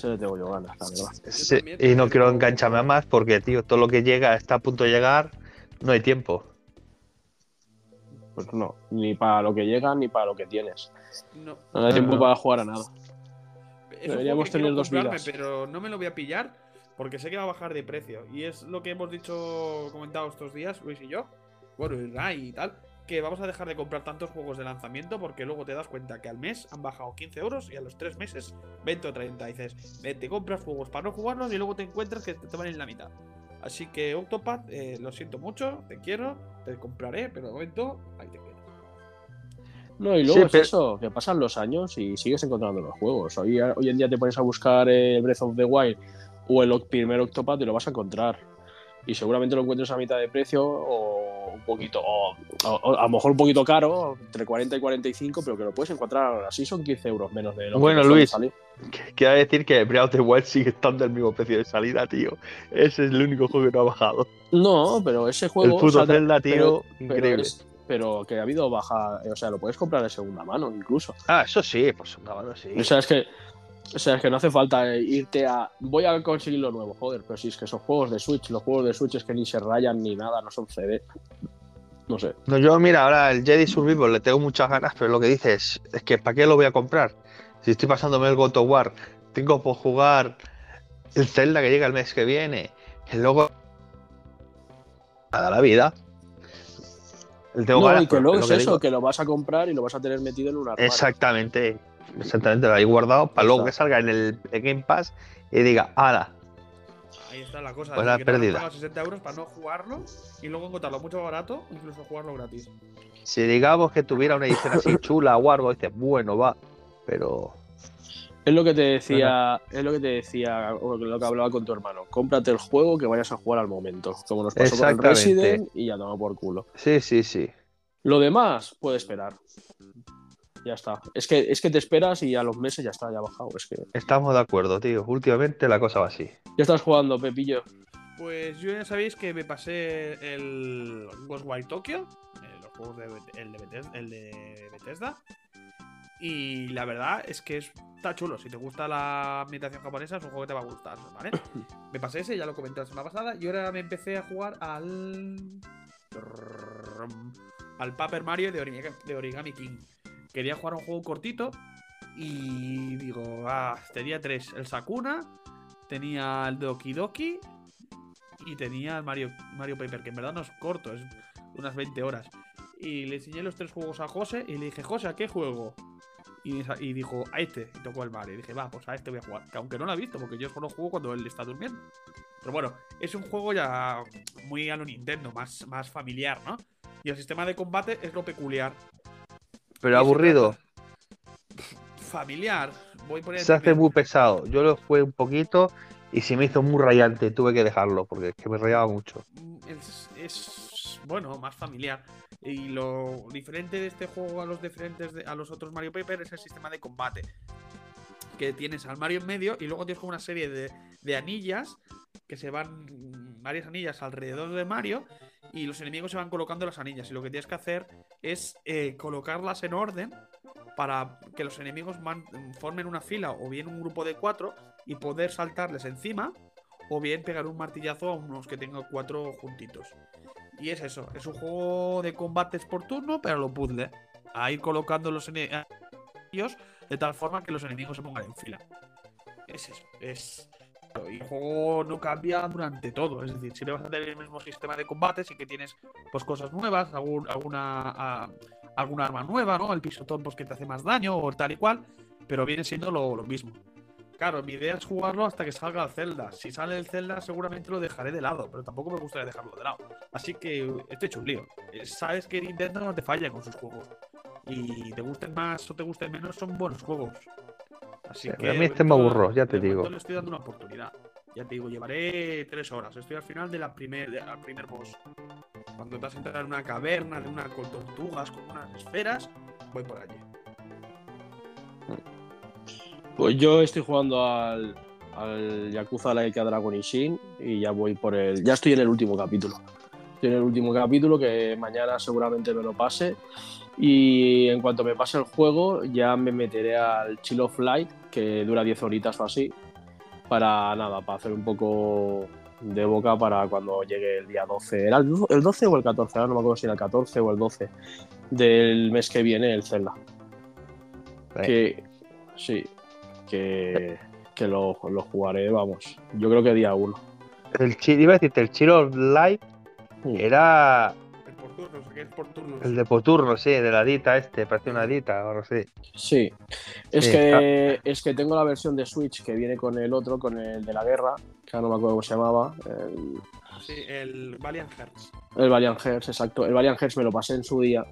Ese le tengo yo ganas, la verdad. Sí, y no quiero engancharme a más porque, tío, todo lo que llega está a punto de llegar, no hay tiempo. Pues no, ni para lo que llega ni para lo que tienes. No. No hay tiempo no. para jugar a nada. Es Deberíamos tener dos vidas. Pero no me lo voy a pillar porque sé que va a bajar de precio. Y es lo que hemos dicho, comentado estos días, Luis y yo. Bueno, y Ray y tal. Que vamos a dejar de comprar tantos juegos de lanzamiento porque luego te das cuenta que al mes han bajado 15 euros y a los 3 meses 20 o 30. Y dices, "Ve, te compras juegos para no jugarlos y luego te encuentras que te valen la mitad. Así que Octopath, eh, lo siento mucho, te quiero, te compraré, pero de momento ahí te quedas. No, y luego Sí, es pero- eso, que pasan los años y sigues encontrando los juegos. Hoy, hoy en día te pones a buscar eh, Breath of the Wild o el primer Octopath y lo vas a encontrar. Y seguramente lo encuentres a mitad de precio o un poquito, o, o- o a lo mejor un poquito caro, entre 40 y 45, pero que lo puedes encontrar así son 15 euros menos de lo que Bueno, Luis, salir. Quiero decir que Breath of the Wild sigue estando al mismo precio de salida, tío. Ese es el único juego que no ha bajado. No, pero ese juego. el puto saldrá- Zelda, tío, pero- pero increíble. es- pero que ha habido baja, o sea, lo puedes comprar de segunda mano incluso. Ah, eso sí, pues una mano sí. O sea, es que, o sea, es que no hace falta eh, irte a. Voy a conseguir lo nuevo, joder, pero si es que son juegos de Switch, los juegos de Switch es que ni se rayan ni nada, no son CD. No sé. No, yo, mira, ahora el Jedi Survivor le tengo muchas ganas, pero lo que dices es que ¿para qué lo voy a comprar? Si estoy pasándome el God of War, tengo por jugar el Zelda que llega el mes que viene, y luego. Nada, la vida. Le tengo No, ganas, y que luego es que eso, digo- que lo vas a comprar y lo vas a tener metido en un armario. Exactamente, lo he guardado para luego que salga en el Game Pass y diga, ala, Ahí está la cosa. Pues de la que te van a pérdida. pagar 60 euros para no jugarlo y luego encontrarlo mucho más barato, incluso jugarlo gratis. si digamos que tuviera una edición así chula o algo, dices, bueno, va, pero Es lo que te decía, es lo que te decía, o lo que hablaba con tu hermano. Cómprate el juego que vayas a jugar al momento. Como nos pasó con el. Resident y ya toma por culo. sí, sí, sí. Lo demás puede esperar. Ya está. Es que, es que te esperas y a los meses ya está, ya ha bajado. Es que Estamos de acuerdo, tío. Últimamente la cosa va así. ya estás jugando, Pepillo. Pues yo ya sabéis que me pasé el Ghostwire Tokyo, eh, los juegos de, el, de Bethesda, el de Bethesda. Y la verdad es que es- está chulo. Si te gusta la ambientación japonesa, es un juego que te va a gustar, ¿vale? me pasé ese, ya lo comenté la semana pasada. Y ahora me empecé a jugar al. Al Paper Mario de Origami, de Origami King. Quería jugar un juego cortito. Y digo, ah, tenía tres: el Sakuna, tenía el Doki Doki y tenía el Mario, Mario Paper, que en verdad no es corto, es unas 20 horas. Y le enseñé los tres juegos a José y le dije, José, ¿a qué juego? Y, dijo, a este. Y tocó el Mario. Y dije, va, pues a este voy a jugar. Que aunque no lo ha visto, porque yo solo juego cuando él está durmiendo. Pero bueno, es un juego ya muy a lo Nintendo, más, más familiar, ¿no? Y el sistema de combate es lo peculiar. Pero aburrido, Familiar. Voy por se hace muy pesado. Yo lo jugué un poquito y se me hizo muy rayante. Tuve que dejarlo porque es que me rayaba mucho. Es, es bueno, más familiar. Y lo diferente de este juego a los diferentes de- a los otros Mario Paper es el sistema de combate. Que tienes al Mario en medio y luego tienes como una serie de, de anillas que se van varias anillas alrededor de Mario y los enemigos se van colocando las anillas y lo que tienes que hacer es eh, colocarlas en orden para que los enemigos formen una fila o bien un grupo de cuatro y poder saltarles encima o bien pegar un martillazo a unos que tengan cuatro juntitos. Y es eso, es un juego de combates por turno, pero lo puzzle. A ir colocando los enemigos de tal forma que los enemigos se pongan en fila. Es eso, es... Y el juego no cambia durante todo, es decir, si le vas a tener el mismo sistema de combate, sí que tienes pues cosas nuevas, algún- alguna, alguna arma nueva, ¿no? El pisotón pues que te hace más daño o tal y cual, pero viene siendo lo, lo mismo. Claro, mi idea es jugarlo hasta que salga el Zelda. Si sale el Zelda, seguramente lo dejaré de lado, pero tampoco me gustaría dejarlo de lado. Así que estoy hecho un lío. Eh, Sabes que Nintendo no te falla con sus juegos. Y te gusten más o te gusten menos, son buenos juegos. Así Sí, que. a mí este me yo aburro, ya te digo. Le estoy dando una oportunidad. Ya te digo, llevaré tres horas. Estoy al final de la primer, de- al primer boss. Cuando te vas a entrar en una caverna de una con tortugas, con unas esferas, voy por allí. Pues yo estoy jugando al, al Yakuza Laika Dragon Ishin y ya voy por el. Ya estoy en el último capítulo. En el último capítulo que mañana seguramente me lo pase. Y en cuanto me pase el juego, ya me meteré al Chill of Light, que dura 10 horitas o así. Para nada, para hacer un poco de boca para cuando llegue el día 12. ¿Era el do- el 12 o el 14? Ahora no me acuerdo si era el 14 o el 12 del mes que viene, el Zelda. Que sí, que, que lo, lo jugaré, vamos. Yo creo que día 1. El chi- iba a decirte, el Chiro Live era El por turnos, que es por turnos. el de Poturno, sí, de la Dita este, parece una Dita o algo así. Sí. Es, Sí, que, es que tengo la versión de Switch que viene con el otro, con el de la guerra, que ahora no me acuerdo cómo se llamaba. El, Sí, el Valiant Hearts. el Valiant Hearts, exacto. El Valiant Hearts me lo pasé en su día.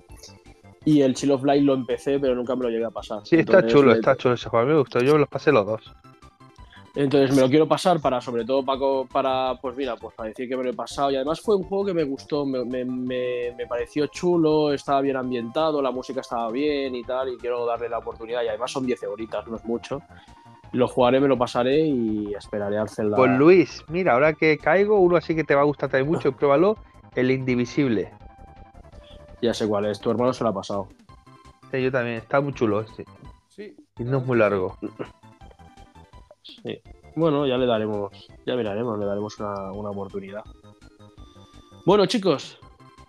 Y el Chill of Light lo empecé, pero nunca me lo llegué a pasar. Sí, está chulo, me- está chulo ese juego. A mí me gustó, yo los pasé los dos. Entonces me lo quiero pasar para, sobre todo, para, co- para pues mira, pues para decir que me lo he pasado. Y además fue un juego que me gustó, me, me- me- me pareció chulo, estaba bien ambientado, la música estaba bien y tal, y quiero darle la oportunidad. Y además son 10 horitas, no es mucho. Lo jugaré, me lo pasaré y esperaré al Zelda. Pues Luis, mira, ahora que caigo, uno así que te va a gustar también mucho, pruébalo, el Indivisible. Ya sé cuál es, tu hermano se lo ha pasado. Sí, yo también, está muy chulo este. Sí. Y no es muy largo. Sí. Bueno, ya le daremos, ya miraremos, le daremos una, una oportunidad. Bueno, chicos,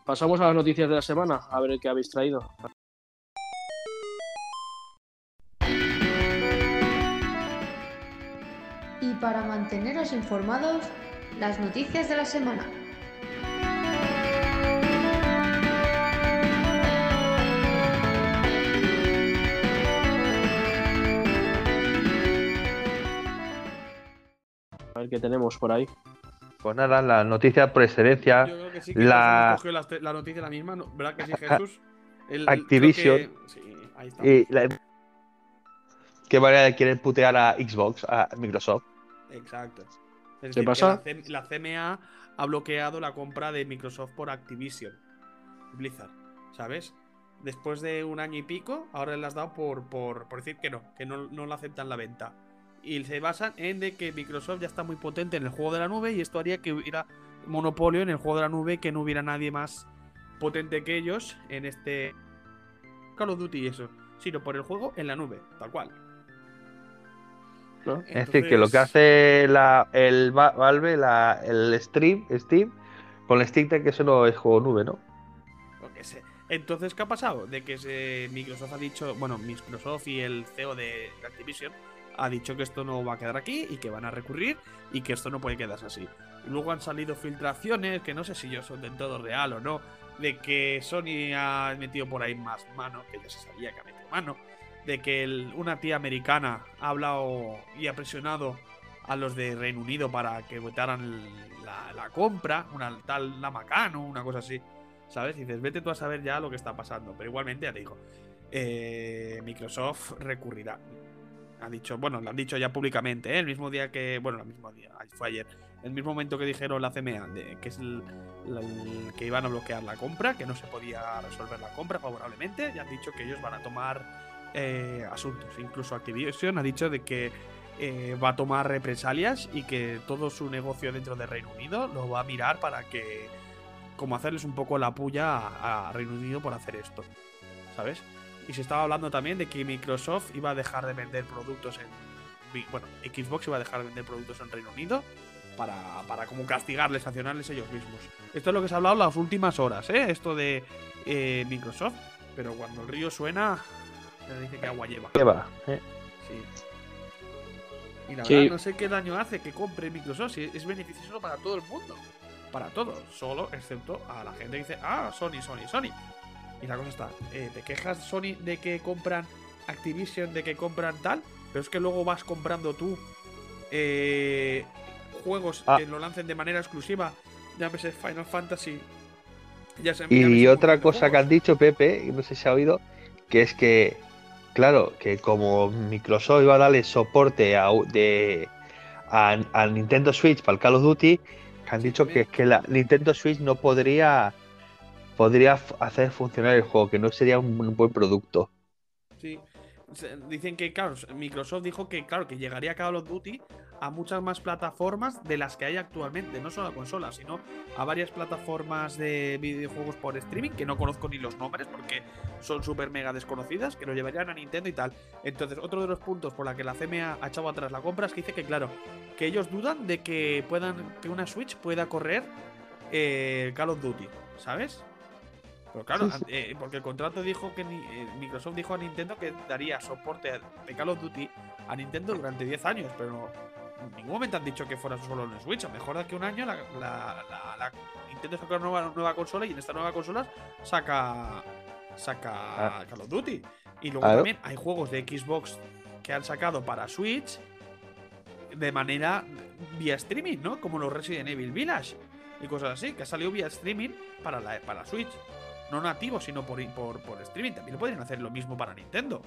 pasamos a las noticias de la semana, a ver qué habéis traído. Y para manteneros informados, las noticias de la semana. A ver qué tenemos por ahí. Pues nada, la noticia por excelencia, Yo creo que sí que la- todos hemos cogido la, la noticia la misma, ¿no? ¿verdad que sí, Jesús? El- Activision. que- Sí, ahí está. y la... qué manera de querer putear a Xbox, a Microsoft. Exacto. Es ¿Qué decir, que pasa? La, C- la CMA ha bloqueado la compra de Microsoft por Activision Blizzard, ¿sabes? Después de un año y pico, ahora le has dado por, por, por decir que no, que no, no le aceptan la venta. Y se basan en de que Microsoft ya está muy potente en el juego de la nube y esto haría que hubiera monopolio en el juego de la nube, que no hubiera nadie más potente que ellos en este Call of Duty y eso, sino por el juego en la nube, tal cual. ¿no? Es decir, que lo que hace la, el Va- Valve, la, el Stream, Steam, con el Stick Deck, que eso no es juego nube, ¿no? Entonces, ¿qué ha pasado? De que se- Microsoft ha dicho, bueno, Microsoft y el CEO de Activision ha dicho que esto no va a quedar aquí y que van a recurrir y que esto no puede quedarse así. Luego han salido filtraciones, que no sé si yo son del todo real o no, de que Sony ha metido por ahí más mano, que ya se sabía que ha metido mano, de que una tía americana ha hablado y ha presionado a los de Reino Unido para que votaran la, compra, una tal Namacano, una cosa así. ¿Sabes? Y dices, vete tú a saber ya lo que está pasando. Pero igualmente, ya te digo, eh, Microsoft recurrirá. Ha dicho, bueno, lo han dicho ya públicamente, ¿eh? el mismo día que, bueno, el mismo día, fue ayer, el mismo momento que dijeron la CMA, de, que es el, que iban a bloquear la compra, que no se podía resolver la compra favorablemente, ya han dicho que ellos van a tomar eh, asuntos. Incluso Activision ha dicho de que eh, va a tomar represalias y que todo su negocio dentro de Reino Unido lo va a mirar para que, como hacerles un poco la puya a Reino Unido por hacer esto, ¿sabes? Y se estaba hablando también de que Microsoft iba a dejar de vender productos en. Bueno, Xbox iba a dejar de vender productos en Reino Unido para, para como castigarles, sancionarles ellos mismos. Esto es lo que se ha hablado las últimas horas, ¿eh? Esto de eh, Microsoft. Pero cuando el río suena, se dice que agua lleva. ¿Qué va? ¿eh? Sí. Y la Sí. verdad, no sé qué daño hace que compre Microsoft si es beneficioso para todo el mundo. Para todos, solo excepto a la gente que dice, ah, Sony, Sony, Sony. Y la cosa está, eh, te quejas Sony de que compran Activision, de que compran tal, pero es que luego vas comprando tú eh, juegos Ah. que lo lancen de manera exclusiva, llámese Final Fantasy. Ya se, Y otra cosa que han dicho, Pepe, no sé si ha oído, que es que, claro, que como Microsoft iba a darle soporte a, de, a, a Nintendo Switch para el Call of Duty, han dicho que, que la Nintendo Switch no podría, podría hacer funcionar el juego, que no sería un, buen producto. Sí. Dicen que, claro, Microsoft dijo que, claro, que llegaría Call of Duty a muchas más plataformas de las que hay actualmente, no solo a consolas, sino a varias plataformas de videojuegos por streaming, que no conozco ni los nombres porque son súper mega desconocidas, que lo llevarían a Nintendo y tal. Entonces, otro de los puntos por la que la CMA ha echado atrás la compra es que dice que, claro, que ellos dudan de que puedan, que una Switch pueda correr eh, Call of Duty, ¿sabes? Pero claro, Sí, sí. eh, porque el contrato dijo que ni- eh, Microsoft dijo a Nintendo que daría soporte de Call of Duty a Nintendo durante 10 años, pero en ningún momento han dicho que fuera solo en Switch. A lo mejor de aquí a un año la, la- la- la Nintendo saca una nueva, nueva consola y en esta nueva consola saca saca Ah. Call of Duty. Y luego Claro. también hay juegos de Xbox que han sacado para Switch de manera vía streaming, ¿no? Como los Resident Evil Village y cosas así, que ha salido vía streaming para la, para Switch. No nativo, sino por, por, por streaming. También lo podrían hacer lo mismo para Nintendo.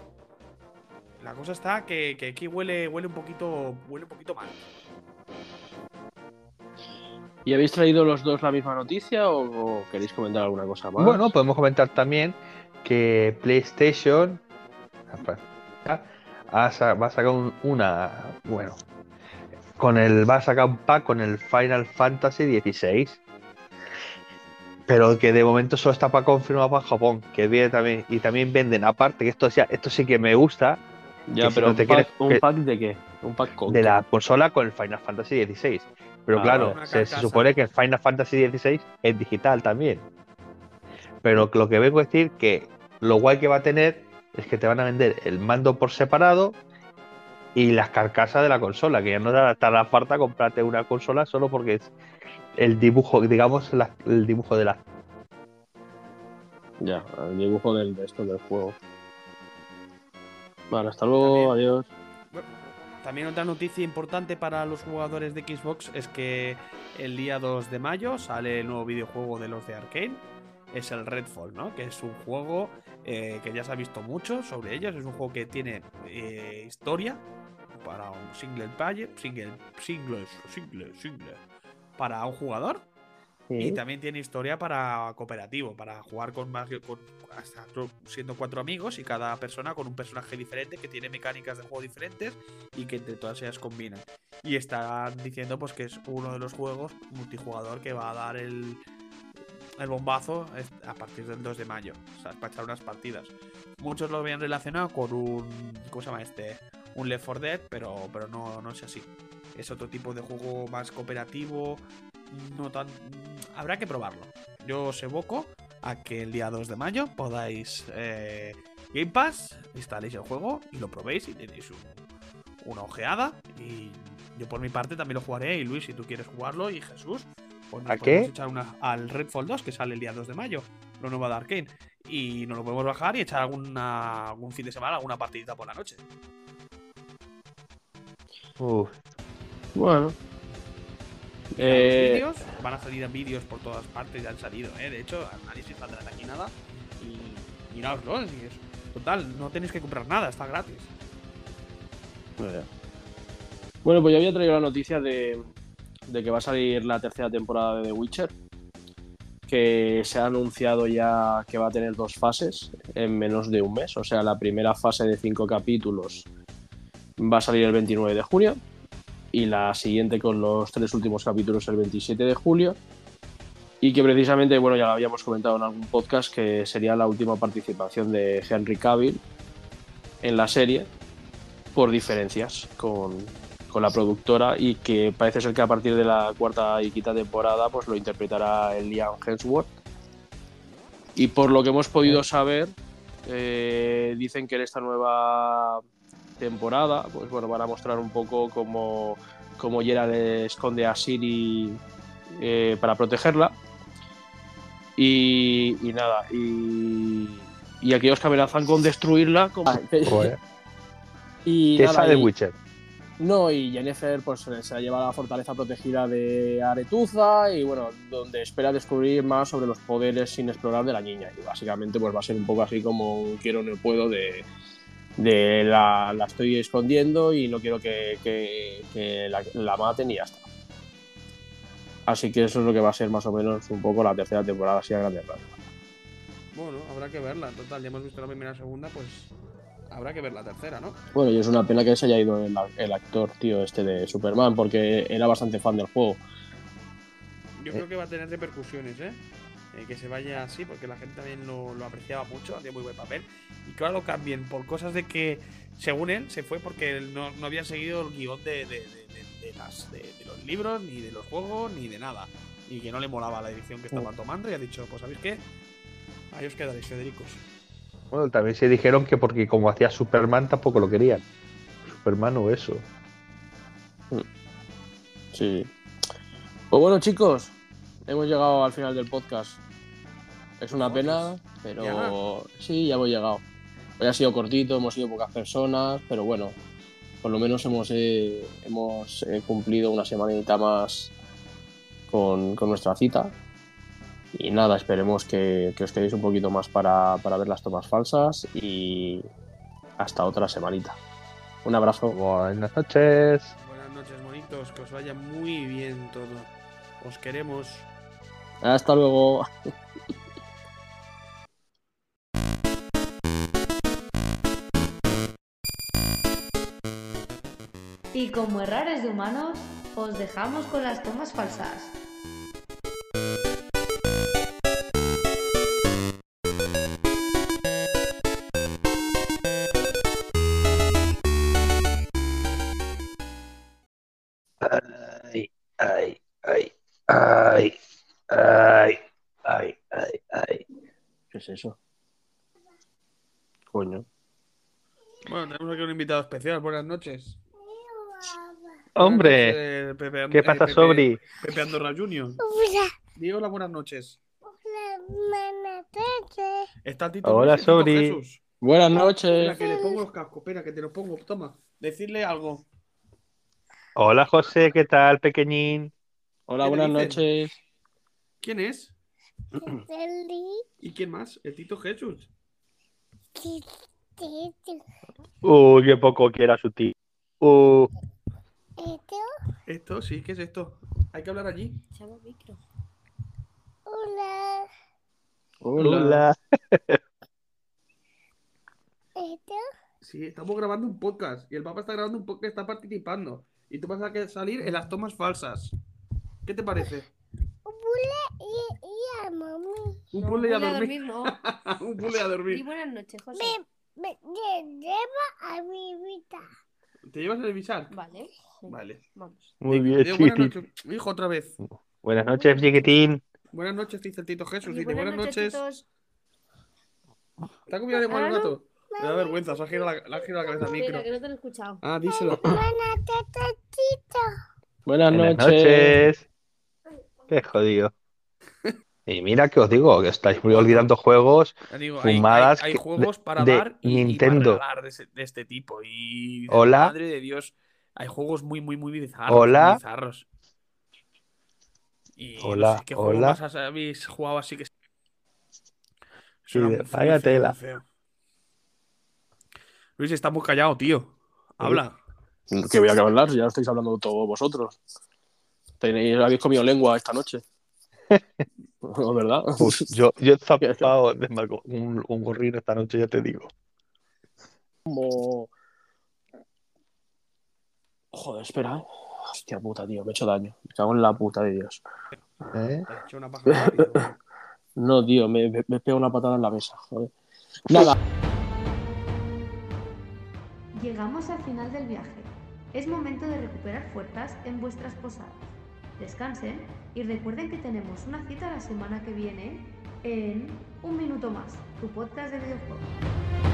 La cosa está que, que aquí huele, huele un poquito. Huele un poquito mal. ¿Y habéis traído los dos la misma noticia o, o queréis comentar alguna cosa más? Bueno, podemos comentar también que PlayStation va a sacar un- una. Bueno, con el va a sacar un pack con el Final Fantasy XVI. Pero que de momento solo está para confirmado para Japón. Que viene también. Y también venden, aparte, que esto, ya, esto sí que me gusta. ya, si pero no un, te pack, quieres- ¿un que- pack de qué? ¿Un pack con de qué? la consola con el Final Fantasy XVI. Pero Ah, claro, se, supone que el Final Fantasy XVI es digital también. Pero lo que vengo a decir que lo guay que va a tener es que te van a vender el mando por separado y las carcasas de la consola, que ya no te hará falta comprarte una consola solo porque es el dibujo, digamos, la- el dibujo de la. Ya, el dibujo del, de esto del juego. Vale, hasta luego, También. adiós. También otra noticia importante para los jugadores de Xbox es que el día 2 de mayo sale el nuevo videojuego de los de Arkane. Es el Redfall, ¿no? Que es un juego eh, que ya se ha visto mucho sobre ellos. Es un juego que tiene eh, historia para un single player, single, single, single, single, para un jugador. Y también tiene historia para cooperativo, para jugar con más con hasta siendo cuatro amigos y cada persona con un personaje diferente que tiene mecánicas de juego diferentes y que entre todas ellas combinan. Y están diciendo pues que es uno de los juegos multijugador que va a dar el, el bombazo a partir del 2 de mayo. O sea, para echar unas partidas. Muchos lo habían relacionado con un. ¿Cómo se llama este? Un Left 4 Dead, pero, pero no, no es así. Es otro tipo de juego más cooperativo. No tan. Habrá que probarlo. Yo os evoco a que el día 2 de mayo podáis. eh, Game Pass, instaléis el juego y lo probéis y tenéis un- una ojeada. Y yo por mi parte también lo jugaré. Y Luis, si tú quieres jugarlo, y Jesús, pues nos ¿A podemos qué? echar una, al Redfall 2 que sale el día 2 de mayo, lo nuevo de Arkane. Y nos lo podemos bajar y echar alguna, algún fin de semana, alguna partidita por la noche. Uf, Bueno. Eh, vídeos, van a salir vídeos por todas partes, ya han salido, ¿eh? De hecho, análisis de aquí nada. Y miraoslo, si es. Total, no tenéis que comprar nada, está gratis. Bueno, pues yo había traído la noticia de, de que va a salir la tercera temporada de The Witcher, que se ha anunciado ya que va a tener dos fases en menos de un mes. O sea, la primera fase de cinco capítulos va a salir el 29 de junio y la siguiente con los tres últimos capítulos el 27 de julio. Y que precisamente, bueno, ya lo habíamos comentado en algún podcast, que sería la última participación de Henry Cavill en la serie por diferencias con, con la productora y que parece ser que a partir de la cuarta y quinta temporada pues lo interpretará el Liam Hemsworth. Y por lo que hemos podido saber, eh, dicen que en esta nueva temporada pues bueno, van a mostrar un poco cómo, cómo Geralt esconde a Siri eh, para protegerla. Y, y nada, y, y aquellos que amenazan con destruirla. como- Joder. y ¿Qué nada, sabe y- Witcher? no, y Jennifer pues se la lleva a la fortaleza protegida de Aretuza y bueno, donde espera descubrir más sobre los poderes sin explorar de la niña. Y básicamente pues va a ser un poco así como un quiero no puedo de, de la, la estoy escondiendo y no quiero que, que- que la, la maten y ya está. Así que eso es lo que va a ser más o menos un poco la tercera temporada así a grandes rasgos. Bueno, habrá que verla. En total, ya hemos visto la primera y la segunda, pues habrá que ver la tercera, ¿no? Bueno, y es una pena que se haya ido el, el actor, tío, este de Superman, porque era bastante fan del juego. Yo creo que va a tener repercusiones, ¿eh? Eh, que se vaya así, porque la gente también lo, lo apreciaba mucho, hacía muy buen papel. Y que ahora lo cambien por cosas de que, según él, se fue porque él no, no había seguido el guion de, de- de- de- de las, de, de los libros, ni de los juegos, ni de nada. Y que no le molaba la dirección que estaba tomando y ha dicho, pues ¿sabéis qué? Ahí os quedaréis, Federicos. Bueno, también se dijeron que porque como hacía Superman tampoco lo querían. Superman o eso. Sí. Pues bueno, chicos, hemos llegado al final del podcast. Es una pena, pero sí, ya hemos llegado. Hoy ha sido cortito, hemos sido pocas personas, pero bueno, por lo menos hemos, eh, hemos eh, cumplido una semanita más con, con nuestra cita. Y nada, esperemos que, que os quedéis un poquito más para, para ver las tomas falsas y hasta otra semanita. Un abrazo. Buenas noches. Buenas noches, bonitos, que os vaya muy bien todo. Os queremos. Hasta luego. Y como errores de humanos, os dejamos con las tomas falsas. Ay, ay, ay, ay, ay, ay, ay, ay. ¿Qué es eso? Coño. Bueno, tenemos aquí un invitado especial. Buenas noches. Hombre, Buenas noches, Pepe ¿qué eh, pasa, Pepe- Sobri? Pepe Andorra Junior. Hola, buenas noches. Está el Tito Hola, Luis y Tito Sobri. Jesús. Buenas Espera, noches. que le pongo los cascos. Espera, que te los pongo. Toma. Decirle algo. Hola, José, ¿qué tal, pequeñín? Hola, ¿Qué te buenas noches. ¿Quién es? ¿Y quién más? El Tito Jesús. Uy, qué poco quiera su tío. Uh, Esto, sí, ¿qué es esto? Hay que hablar allí. Hola. hola. Sí, estamos grabando un podcast. Y el papá está grabando un podcast, está participando. Y tú vas a salir en las tomas falsas. ¿Qué te parece? Un No, puzzle y a ponle dormir. no. un puzzle y a Y dormir. buenas noches, José. ¿Te llevas el visar? Vale, Vale. vamos. Muy bien, digo, buenas noches. Hijo, otra vez. Buenas noches, chiquitín. Buenas noches, dice el Tito Jesús. Dice, buenas noches. ¿Te ha comido de mal gato? Me da vergüenza, se ha girado la, le ha girado la cabeza al micro. Que no te lo he escuchado. Ah, díselo. Buenas Buenas noches. noches. Qué jodido. Y mira que os digo, que estáis muy olvidando juegos. Digo, hay, Fumadas hay- hay que- juegos para de dar y, y Nintendo. para regalar de, ese- de este tipo. Y Hola. madre de Dios, hay juegos muy, muy, muy bizarros. Hola. muy bizarros. Y no Hola, sé, ¿qué juego hola. más has- habéis jugado así que. Sí, vaya tela. Luis, está muy callado, tío. Habla. Que voy a hablar, ya estáis hablando todos vosotros. Tenéis, habéis comido lengua esta noche. ¿No, ¿Verdad? Pues yo, yo he zapado de un, un gorrino esta noche, ya te digo. Como. Joder, espera, eh. Hostia puta, tío, me he hecho daño. Me cago en la puta de Dios. ¿Eh? Te hecho una paja rápido. No, tío, me, me, me pego una patada en la mesa, joder. Nada, Llegamos al final del viaje. Es momento de recuperar fuerzas en vuestras posadas. Descansen y recuerden que tenemos una cita la semana que viene en Un Minuto Más, tu podcast de videojuegos.